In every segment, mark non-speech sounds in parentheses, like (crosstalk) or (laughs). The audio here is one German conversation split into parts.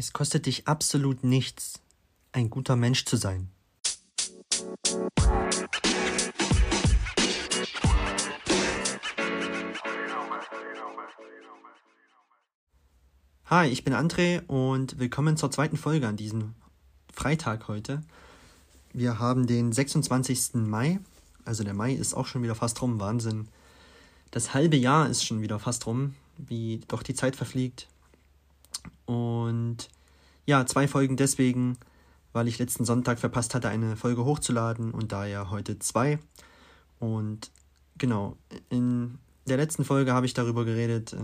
Es kostet dich absolut nichts, ein guter Mensch zu sein. Hi, ich bin André und willkommen zur zweiten Folge an diesem Freitag heute. Wir haben den 26. Mai, also der Mai ist auch schon wieder fast rum, Wahnsinn. Das halbe Jahr ist schon wieder fast rum, wie doch die Zeit verfliegt. Und ja, zwei Folgen deswegen, weil ich letzten Sonntag verpasst hatte, eine Folge hochzuladen und daher heute zwei. Und genau, in der letzten Folge habe ich darüber geredet, äh,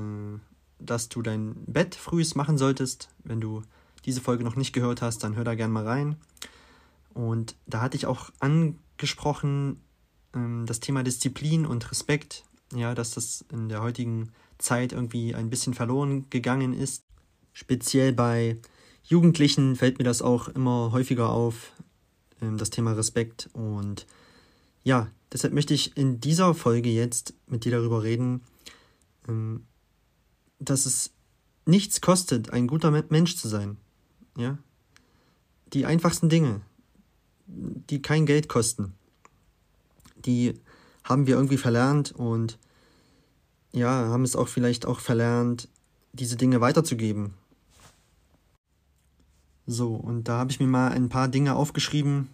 dass du dein Bett frühs machen solltest. Wenn du diese Folge noch nicht gehört hast, dann hör da gerne mal rein. Und da hatte ich auch angesprochen ähm, das Thema Disziplin und Respekt, ja, dass das in der heutigen Zeit irgendwie ein bisschen verloren gegangen ist. Speziell bei Jugendlichen fällt mir das auch immer häufiger auf, ähm, das Thema Respekt. Und ja, deshalb möchte ich in dieser Folge jetzt mit dir darüber reden, ähm, dass es nichts kostet, ein guter Mensch zu sein. Ja? Die einfachsten Dinge, die kein Geld kosten, die haben wir irgendwie verlernt und ja, haben es auch vielleicht auch verlernt, diese Dinge weiterzugeben. So, und da habe ich mir mal ein paar Dinge aufgeschrieben,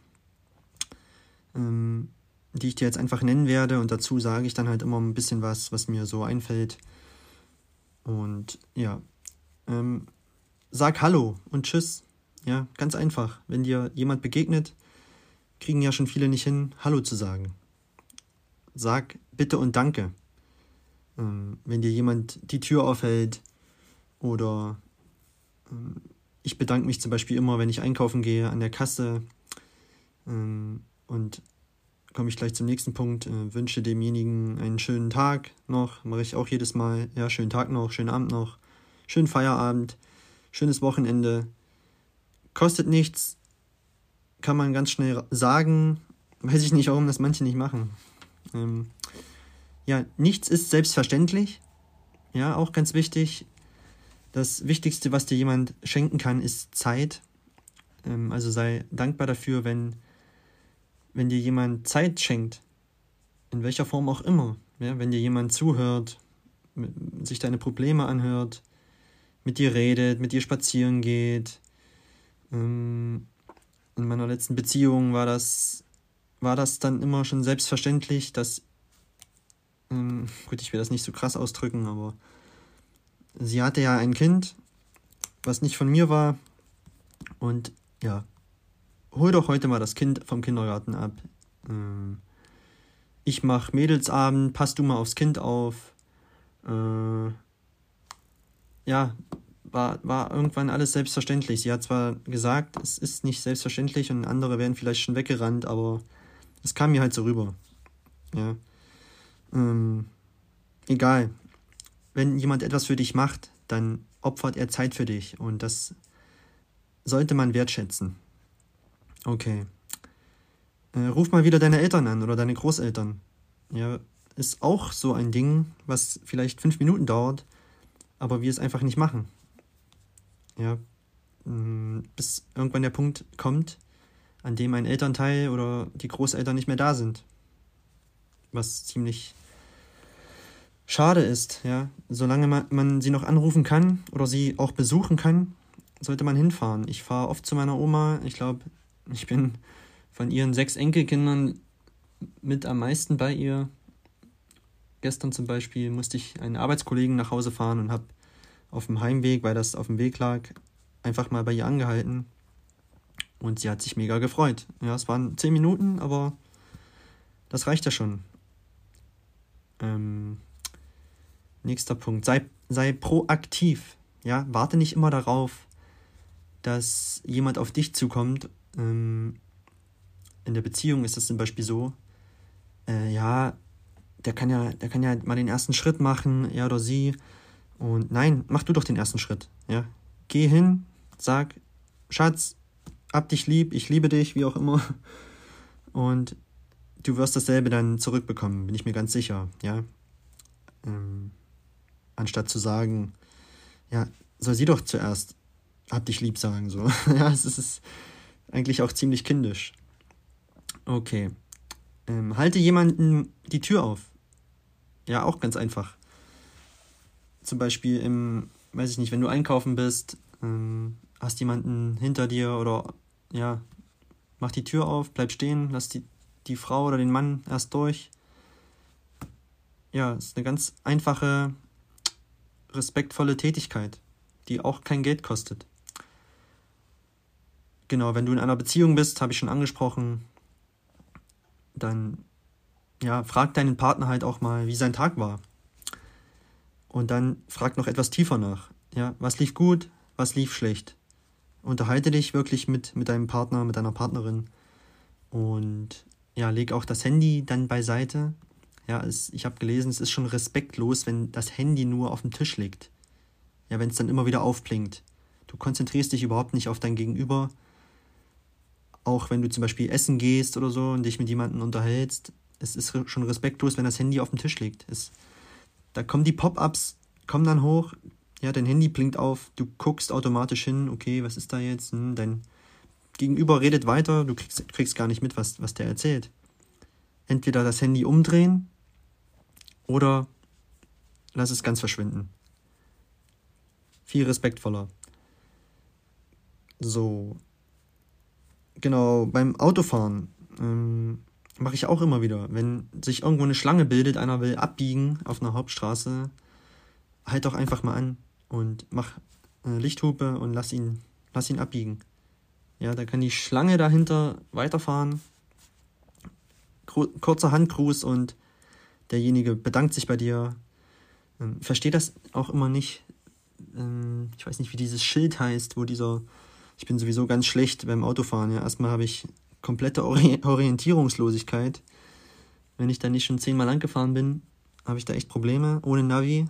ähm, die ich dir jetzt einfach nennen werde. Und dazu sage ich dann halt immer ein bisschen was, was mir so einfällt. Und ja, ähm, sag Hallo und Tschüss. Ja, ganz einfach. Wenn dir jemand begegnet, kriegen ja schon viele nicht hin, Hallo zu sagen. Sag Bitte und Danke. Ähm, wenn dir jemand die Tür aufhält oder ähm, ich bedanke mich zum Beispiel immer, wenn ich einkaufen gehe an der Kasse. Ähm, und komme ich gleich zum nächsten Punkt. Äh, wünsche demjenigen einen schönen Tag noch. Mache ich auch jedes Mal. Ja, schönen Tag noch, schönen Abend noch, schönen Feierabend, schönes Wochenende. Kostet nichts. Kann man ganz schnell sagen. Weiß ich nicht, warum das manche nicht machen. Ähm, ja, nichts ist selbstverständlich. Ja, auch ganz wichtig. Das Wichtigste, was dir jemand schenken kann, ist Zeit. Ähm, also sei dankbar dafür, wenn, wenn dir jemand Zeit schenkt. In welcher Form auch immer. Ja, wenn dir jemand zuhört, sich deine Probleme anhört, mit dir redet, mit dir spazieren geht. Ähm, in meiner letzten Beziehung war das, war das dann immer schon selbstverständlich, dass, ähm, gut, ich will das nicht so krass ausdrücken, aber sie hatte ja ein Kind, was nicht von mir war. Und ja, hol doch heute mal das Kind vom Kindergarten ab. Ähm, ich mach Mädelsabend, pass du mal aufs Kind auf. Äh, ja, war, war irgendwann alles selbstverständlich. Sie hat zwar gesagt, es ist nicht selbstverständlich und andere wären vielleicht schon weggerannt, aber es kam mir halt so rüber. Ja. Ähm, egal wenn jemand etwas für dich macht, dann opfert er Zeit für dich und das sollte man wertschätzen. Okay. Äh, ruf mal wieder deine Eltern an oder deine Großeltern. Ja, ist auch so ein Ding, was vielleicht fünf Minuten dauert, aber wir es einfach nicht machen. Ja, mm, bis irgendwann der Punkt kommt, an dem ein Elternteil oder die Großeltern nicht mehr da sind. Was ziemlich schade ist, ja. Solange man, man sie noch anrufen kann oder sie auch besuchen kann, sollte man hinfahren. Ich fahre oft zu meiner Oma. Ich glaube, ich bin von ihren sechs Enkelkindern mit am meisten bei ihr. Gestern zum Beispiel musste ich einen Arbeitskollegen nach Hause fahren und habe auf dem Heimweg, weil das auf dem Weg lag, einfach mal bei ihr angehalten. Und sie hat sich mega gefreut. Ja, es waren zehn Minuten, aber das reicht ja schon. Ähm, Nächster Punkt. Sei, sei proaktiv. Ja, warte nicht immer darauf, dass jemand auf dich zukommt. Ähm, in der Beziehung ist das zum Beispiel so. Äh, ja, der kann ja, der kann ja mal den ersten Schritt machen, er oder sie. Und nein, mach du doch den ersten Schritt. Ja, geh hin, sag, Schatz, hab dich lieb, ich liebe dich, wie auch immer. Und du wirst dasselbe dann zurückbekommen, bin ich mir ganz sicher. Ja. Ähm, anstatt zu sagen, ja, soll sie doch zuerst hab dich lieb sagen. So. (laughs) ja, es ist eigentlich auch ziemlich kindisch. Okay. Ähm, halte jemanden die Tür auf. Ja, auch ganz einfach. Zum Beispiel im, weiß ich nicht, wenn du einkaufen bist, ähm, hast jemanden hinter dir oder ja, mach die Tür auf, bleib stehen, lass die, die Frau oder den Mann erst durch. Ja, ist eine ganz einfache, respektvolle Tätigkeit, die auch kein Geld kostet. Genau, wenn du in einer Beziehung bist, habe ich schon angesprochen, dann ja, frag deinen Partner halt auch mal, wie sein Tag war. Und dann frag noch etwas tiefer nach. Ja, was lief gut, was lief schlecht. Unterhalte dich wirklich mit, mit deinem Partner, mit deiner Partnerin. Und ja, leg auch das Handy dann beiseite. Ja, es, ich habe gelesen, es ist schon respektlos, wenn das Handy nur auf dem Tisch liegt. Ja, wenn es dann immer wieder aufblinkt. Du konzentrierst dich überhaupt nicht auf dein Gegenüber, auch wenn du zum Beispiel essen gehst oder so und dich mit jemandem unterhältst, es ist schon respektlos, wenn das Handy auf dem Tisch liegt. Es, da kommen die Pop-ups, kommen dann hoch, ja, dein Handy blinkt auf, du guckst automatisch hin, okay, was ist da jetzt? Hm, dein Gegenüber redet weiter, du kriegst, kriegst gar nicht mit, was, was der erzählt. Entweder das Handy umdrehen oder lass es ganz verschwinden. Viel respektvoller. So, Genau, beim Autofahren ähm, mache ich auch immer wieder. Wenn sich irgendwo eine Schlange bildet, einer will abbiegen auf einer Hauptstraße, halt doch einfach mal an und mach äh, Lichthupe und lass ihn, lass ihn abbiegen. Ja, da kann die Schlange dahinter weiterfahren. Kurzer Handgruß und derjenige bedankt sich bei dir. Ähm, versteht das auch immer nicht. Ähm, ich weiß nicht, wie dieses Schild heißt, wo dieser ich bin sowieso ganz schlecht beim Autofahren. Ja. Erstmal habe ich komplette (laughs) Orientierungslosigkeit. Wenn ich da nicht schon zehnmal lang gefahren bin, habe ich da echt Probleme ohne Navi.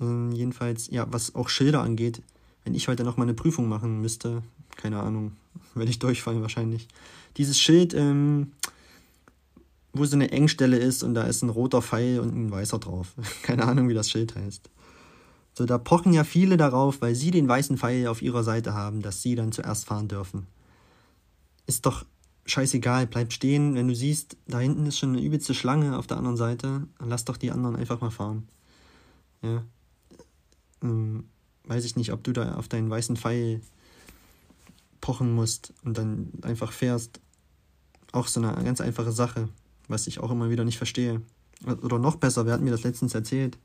Ähm, jedenfalls, ja, was auch Schilder angeht, wenn ich heute noch mal eine Prüfung machen müsste, keine Ahnung, (laughs) werde ich durchfallen wahrscheinlich. Dieses Schild, ähm, wo so eine Engstelle ist und da ist ein roter Pfeil und ein weißer drauf. (laughs) keine Ahnung, wie das Schild heißt. So, da pochen ja viele darauf, weil sie den weißen Pfeil auf ihrer Seite haben, dass sie dann zuerst fahren dürfen. Ist doch scheißegal, bleib stehen, wenn du siehst, da hinten ist schon eine übelste Schlange auf der anderen Seite, dann lass doch die anderen einfach mal fahren. Ja. Ähm, weiß ich nicht, ob du da auf deinen weißen Pfeil pochen musst und dann einfach fährst. Auch so eine ganz einfache Sache, was ich auch immer wieder nicht verstehe. Oder noch besser, wer hat mir das letztens erzählt?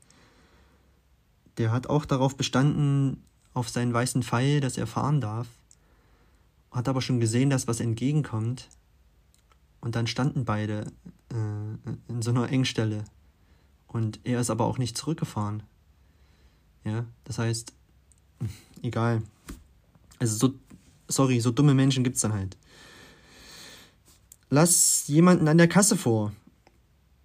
der hat auch darauf bestanden, auf seinen weißen Pfeil, dass er fahren darf, hat aber schon gesehen, dass was entgegenkommt. Und dann standen beide äh, in so einer Engstelle. Und er ist aber auch nicht zurückgefahren. Ja, das heißt, (laughs) egal. Also so, sorry, so dumme Menschen gibt's dann halt. Lass jemanden an der Kasse vor.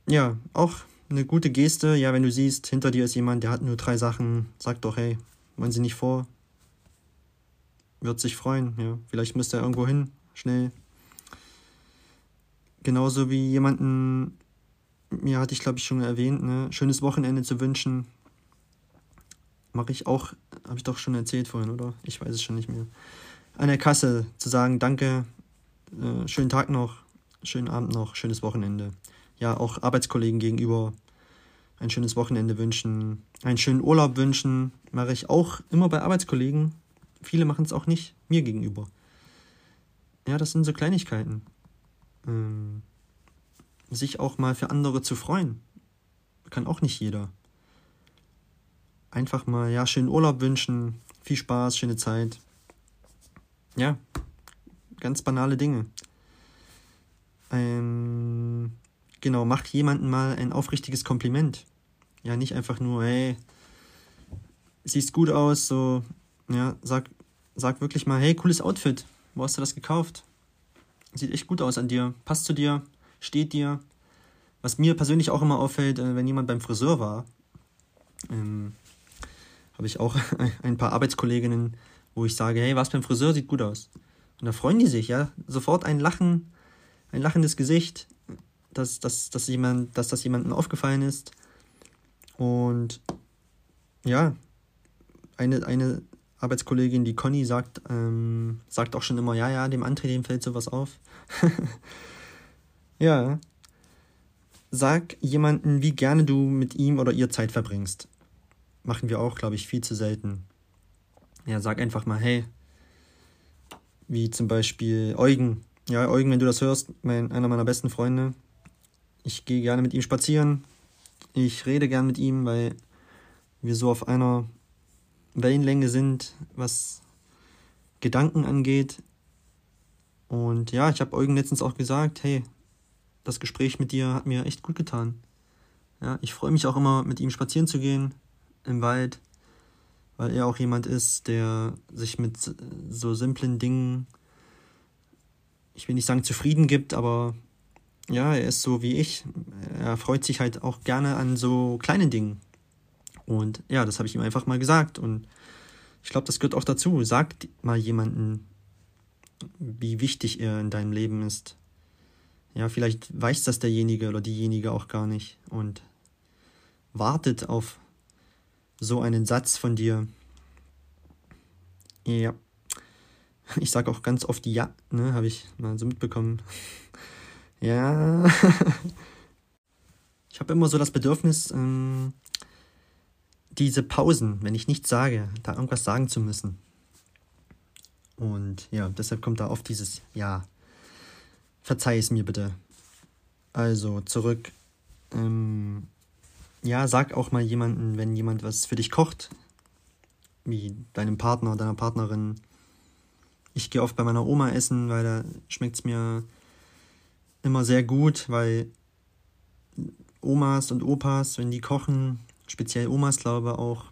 Ja, auch eine gute Geste. Ja, wenn du siehst, hinter dir ist jemand, der hat nur drei Sachen, sag doch, hey, wollen Sie nicht vor? Wird sich freuen, ja. Vielleicht müsste er irgendwo hin, schnell. Genauso wie jemanden, mir hatte ich glaube ich schon erwähnt, ne, schönes Wochenende zu wünschen. Mache ich auch, habe ich doch schon erzählt vorhin, oder? Ich weiß es schon nicht mehr. An der Kasse zu sagen, danke, äh, schönen Tag noch, schönen Abend noch, schönes Wochenende ja auch Arbeitskollegen gegenüber ein schönes Wochenende wünschen, einen schönen Urlaub wünschen, mache ich auch immer bei Arbeitskollegen. Viele machen es auch nicht mir gegenüber. Ja, das sind so Kleinigkeiten. Ähm, sich auch mal für andere zu freuen, kann auch nicht jeder. Einfach mal, ja, schönen Urlaub wünschen, viel Spaß, schöne Zeit. Ja, ganz banale Dinge. Ähm, Genau, macht jemandem mal ein aufrichtiges Kompliment. Ja, nicht einfach nur, hey, siehst gut aus, so, ja, sag, sag wirklich mal, hey, cooles Outfit, wo hast du das gekauft? Sieht echt gut aus an dir, passt zu dir, steht dir. Was mir persönlich auch immer auffällt, äh, wenn jemand beim Friseur war, ähm, habe ich auch (laughs) ein paar Arbeitskolleginnen, wo ich sage, hey, was beim Friseur sieht gut aus. Und da freuen die sich, ja, sofort ein Lachen, ein lachendes Gesicht, dass, dass, dass, jemand, dass das jemandem aufgefallen ist. Und ja, eine, eine Arbeitskollegin, die Conny, sagt, ähm, sagt auch schon immer, ja, ja, dem André, dem fällt sowas auf. (laughs) ja. Sag jemanden, wie gerne du mit ihm oder ihr Zeit verbringst. Machen wir auch, glaube ich, viel zu selten. Ja, sag einfach mal, hey, wie zum Beispiel Eugen. Ja, Eugen, wenn du das hörst, mein, einer meiner besten Freunde. Ich gehe gerne mit ihm spazieren. Ich rede gern mit ihm, weil wir so auf einer Wellenlänge sind, was Gedanken angeht. Und ja, ich habe Eugen letztens auch gesagt, hey, das Gespräch mit dir hat mir echt gut getan. Ja, ich freue mich auch immer, mit ihm spazieren zu gehen im Wald, weil er auch jemand ist, der sich mit so simplen Dingen, ich will nicht sagen zufrieden gibt, aber ja, er ist so wie ich. Er freut sich halt auch gerne an so kleinen Dingen. Und ja, das habe ich ihm einfach mal gesagt. Und ich glaube, das gehört auch dazu. Sag mal jemanden, wie wichtig er in deinem Leben ist. Ja, vielleicht weiß das derjenige oder diejenige auch gar nicht und wartet auf so einen Satz von dir. Ja. (laughs) Ich sage auch ganz oft ja, ne, habe ich mal so mitbekommen. (laughs) ja. (laughs) ich habe immer so das Bedürfnis, ähm, diese Pausen, wenn ich nichts sage, da irgendwas sagen zu müssen. Und ja, deshalb kommt da oft dieses Ja. Verzeih es mir bitte. Also zurück. Ähm, ja, sag auch mal jemanden, wenn jemand was für dich kocht, wie deinem Partner, deiner Partnerin. Ich gehe oft bei meiner Oma essen, weil da schmeckt es mir immer sehr gut, weil Omas und Opas, wenn die kochen, speziell Omas glaube auch,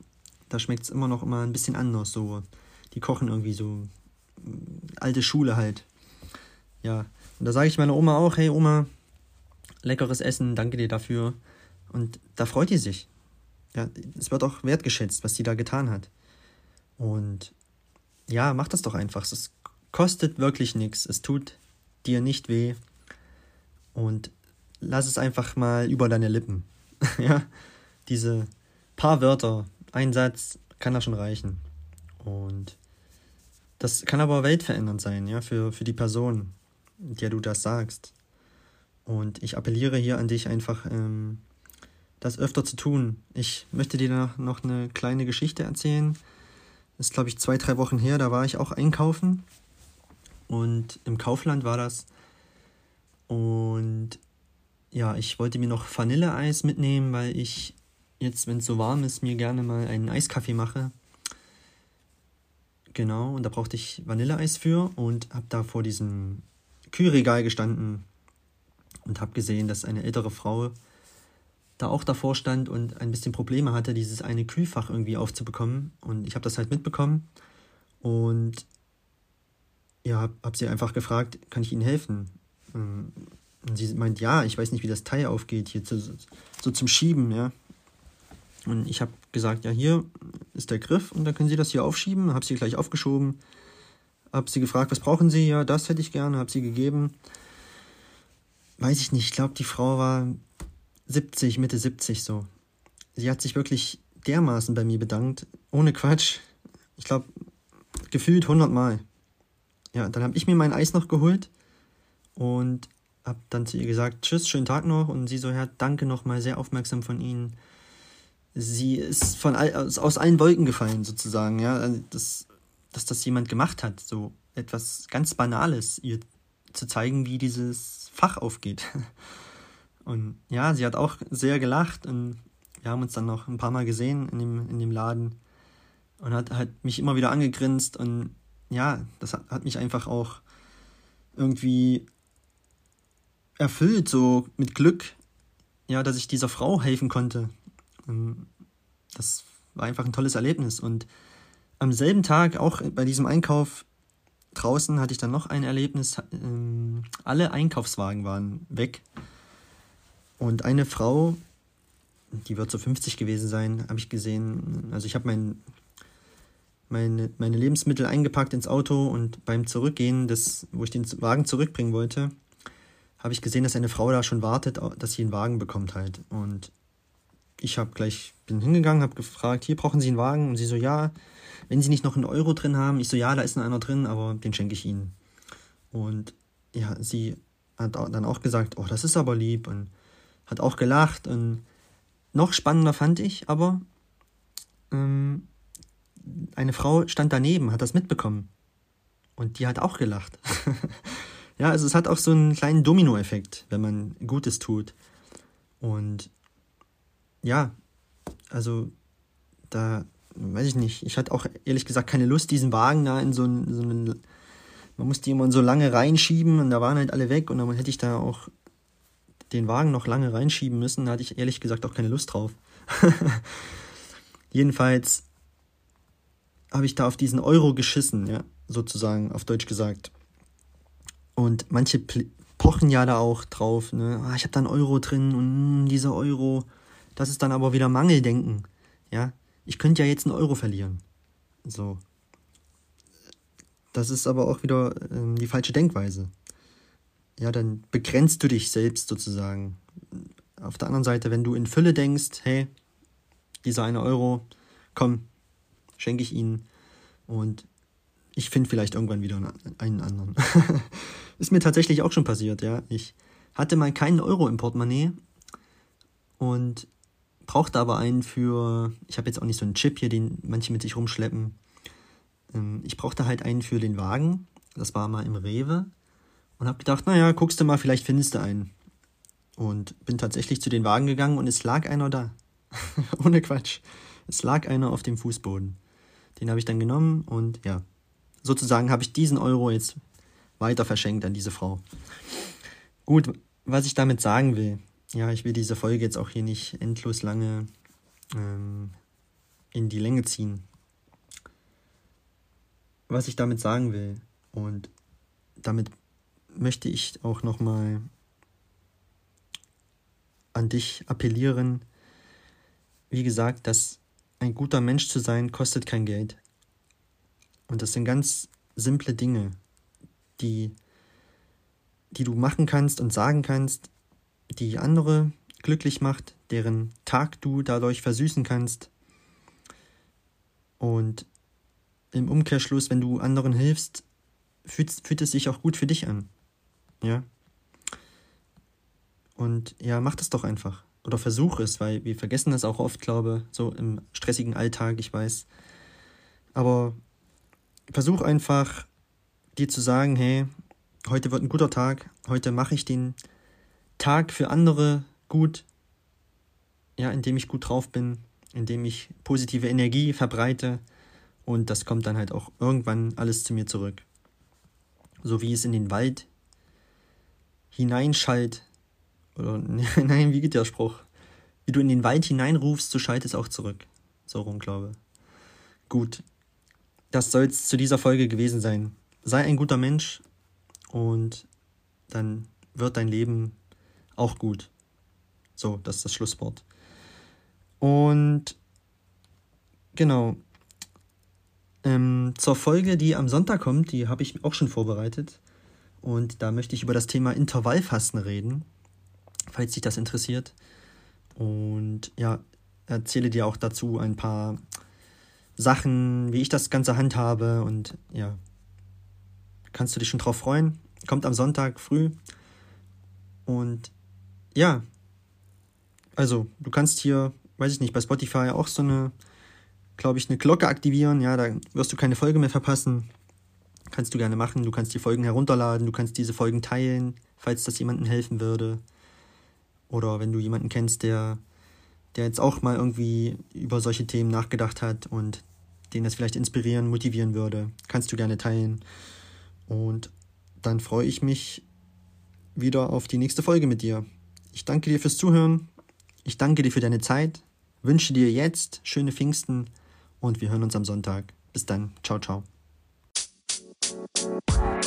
da schmeckt es immer noch immer ein bisschen anders. So, die kochen irgendwie so alte Schule halt. Ja, und da sage ich meiner Oma auch, hey Oma, leckeres Essen, danke dir dafür. Und da freut die sich. Ja, es wird auch wertgeschätzt, was sie da getan hat. Und ja, mach das doch einfach. Es kostet wirklich nichts. Es tut dir nicht weh. Und lass es einfach mal über deine Lippen. (laughs) ja, diese paar Wörter, ein Satz kann da schon reichen. Und das kann aber weltverändernd sein, ja, für, für die Person der du das sagst. Und ich appelliere hier an dich einfach, ähm, das öfter zu tun. Ich möchte dir noch, noch eine kleine Geschichte erzählen. Das ist, glaube ich, zwei, drei Wochen her, da war ich auch einkaufen. Und im Kaufland war das. Und ja, ich wollte mir noch Vanilleeis mitnehmen, weil ich jetzt, wenn es so warm ist, mir gerne mal einen Eiskaffee mache. Genau, und da brauchte ich Vanilleeis für und habe da vor diesem Kühlregal gestanden und habe gesehen, dass eine ältere Frau da auch davor stand und ein bisschen Probleme hatte, dieses eine Kühlfach irgendwie aufzubekommen. Und ich habe das halt mitbekommen und ja, habe hab sie einfach gefragt, kann ich Ihnen helfen? Und sie meint, ja, ich weiß nicht, wie das Teil aufgeht, hier zu, so zum Schieben, ja. Und ich habe gesagt, ja, hier ist der Griff und dann können Sie das hier aufschieben. Habe sie gleich aufgeschoben hab sie gefragt, was brauchen Sie? Ja, das hätte ich gerne, hab sie gegeben. Weiß ich nicht, ich glaube, die Frau war 70, Mitte 70 so. Sie hat sich wirklich dermaßen bei mir bedankt, ohne Quatsch. Ich glaube, gefühlt 100 Mal. Ja, dann habe ich mir mein Eis noch geholt und habe dann zu ihr gesagt, tschüss, schönen Tag noch. Und sie so, ja, danke nochmal, sehr aufmerksam von Ihnen. Sie ist von all, aus allen Wolken gefallen, sozusagen. Ja, also das dass das jemand gemacht hat, so etwas ganz Banales, ihr zu zeigen, wie dieses Fach aufgeht. (laughs) Und ja, sie hat auch sehr gelacht und wir haben uns dann noch ein paar Mal gesehen in dem, in dem Laden und hat halt mich immer wieder angegrinst und ja, das hat, hat mich einfach auch irgendwie erfüllt, so mit Glück, ja, dass ich dieser Frau helfen konnte. Und das war einfach ein tolles Erlebnis und am selben Tag, auch bei diesem Einkauf draußen, hatte ich dann noch ein Erlebnis. Ähm, alle Einkaufswagen waren weg. Und eine Frau, die wird so 50 gewesen sein, habe ich gesehen. Also ich habe mein, meine, meine Lebensmittel eingepackt ins Auto und beim Zurückgehen, des, wo ich den Wagen zurückbringen wollte, habe ich gesehen, dass eine Frau da schon wartet, dass sie einen Wagen bekommt halt. Und ich habe gleich, bin hingegangen, habe gefragt, hier brauchen Sie einen Wagen? Und sie so, ja, wenn Sie nicht noch einen Euro drin haben. Ich so, ja, da ist noch einer drin, aber den schenke ich Ihnen. Und ja, sie hat dann auch gesagt, oh, das ist aber lieb und hat auch gelacht. Und noch spannender fand ich aber, ähm, eine Frau stand daneben, hat das mitbekommen. Und die hat auch gelacht. (laughs) ja, also es hat auch so einen kleinen Dominoeffekt, wenn man Gutes tut. Und ja, also da weiß ich nicht. Ich hatte auch ehrlich gesagt keine Lust, diesen Wagen da in so einen, so einen man musste immer so lange reinschieben und da waren halt alle weg und dann hätte ich da auch den Wagen noch lange reinschieben müssen. Da hatte ich ehrlich gesagt auch keine Lust drauf. (laughs) Jedenfalls habe ich da auf diesen Euro geschissen, ja, sozusagen, auf Deutsch gesagt. Und manche pochen ja da auch drauf, ne, ah, ich habe da einen Euro drin und mh, dieser Euro, das ist dann aber wieder Mangeldenken, ja. Ich könnte ja jetzt einen Euro verlieren. So. Das ist aber auch wieder ähm, die falsche Denkweise. Ja, dann begrenzt du dich selbst sozusagen. Auf der anderen Seite, wenn du in Fülle denkst, hey, dieser eine Euro, komm, schenke ich ihnen und ich finde vielleicht irgendwann wieder einen anderen. (laughs) ist mir tatsächlich auch schon passiert, ja. Ich hatte mal keinen Euro im Portemonnaie und brauchte aber einen für, ich habe jetzt auch nicht so einen Chip hier, den manche mit sich rumschleppen. Ähm, ich brauchte halt einen für den Wagen. Das war mal im Rewe. Und habe gedacht, naja, guckst du mal, vielleicht findest du einen. Und bin tatsächlich zu den Wagen gegangen und es lag einer da. (laughs) Ohne Quatsch. Es lag einer auf dem Fußboden. Den habe ich dann genommen und ja, sozusagen habe ich diesen Euro jetzt weiter verschenkt an diese Frau. Gut, was ich damit sagen will, ja, ich will diese Folge jetzt auch hier nicht endlos lange ähm, in die Länge ziehen. Was ich damit sagen will und damit möchte ich auch nochmal an dich appellieren. Wie gesagt, dass ein guter Mensch zu sein kostet kein Geld. Und das sind ganz simple Dinge, die, die du machen kannst und sagen kannst, die andere glücklich macht, deren Tag du dadurch versüßen kannst. Und im Umkehrschluss, wenn du anderen hilfst, fühlt, fühlt es sich auch gut für dich an. Ja. Und ja, mach das doch einfach. Oder versuch es, weil wir vergessen das auch oft, glaube so im stressigen Alltag, ich weiß. Aber versuch einfach, dir zu sagen, hey, heute wird ein guter Tag, heute mache ich den Tag für andere gut, ja, indem ich gut drauf bin, indem ich positive Energie verbreite und das kommt dann halt auch irgendwann alles zu mir zurück. So wie es in den Wald hineinschallt, oder (laughs) nein, wie geht der Spruch? Wie du in den Wald hineinrufst, so schallt es auch zurück. So rum, glaube. Gut. Das soll es zu dieser Folge gewesen sein. Sei ein guter Mensch und dann wird dein Leben auch gut. So, das ist das Schlusswort. Und genau. Ähm, zur Folge, die am Sonntag kommt, die habe ich auch schon vorbereitet. Und da möchte ich über das Thema Intervallfasten reden, falls dich das interessiert. Und ja, erzähle dir auch dazu ein paar Sachen, wie ich das Ganze handhabe. Und ja, kannst du dich schon drauf freuen. Kommt am Sonntag früh. Und ja, also du kannst hier, weiß ich nicht, bei Spotify auch so eine, glaube ich, eine Glocke aktivieren. Ja, da wirst du keine Folge mehr verpassen. Kannst du gerne machen. Du kannst die Folgen herunterladen, du kannst diese Folgen teilen, falls das jemandem helfen würde. Oder wenn du jemanden kennst, der, der jetzt auch mal irgendwie über solche Themen nachgedacht hat und den das vielleicht inspirieren, motivieren würde, kannst du gerne teilen. Und dann freue ich mich wieder auf die nächste Folge mit dir. Ich danke dir fürs Zuhören. Ich danke dir für deine Zeit. Wünsche dir jetzt schöne Pfingsten und wir hören uns am Sonntag. Bis dann. Ciao, ciao. Bye.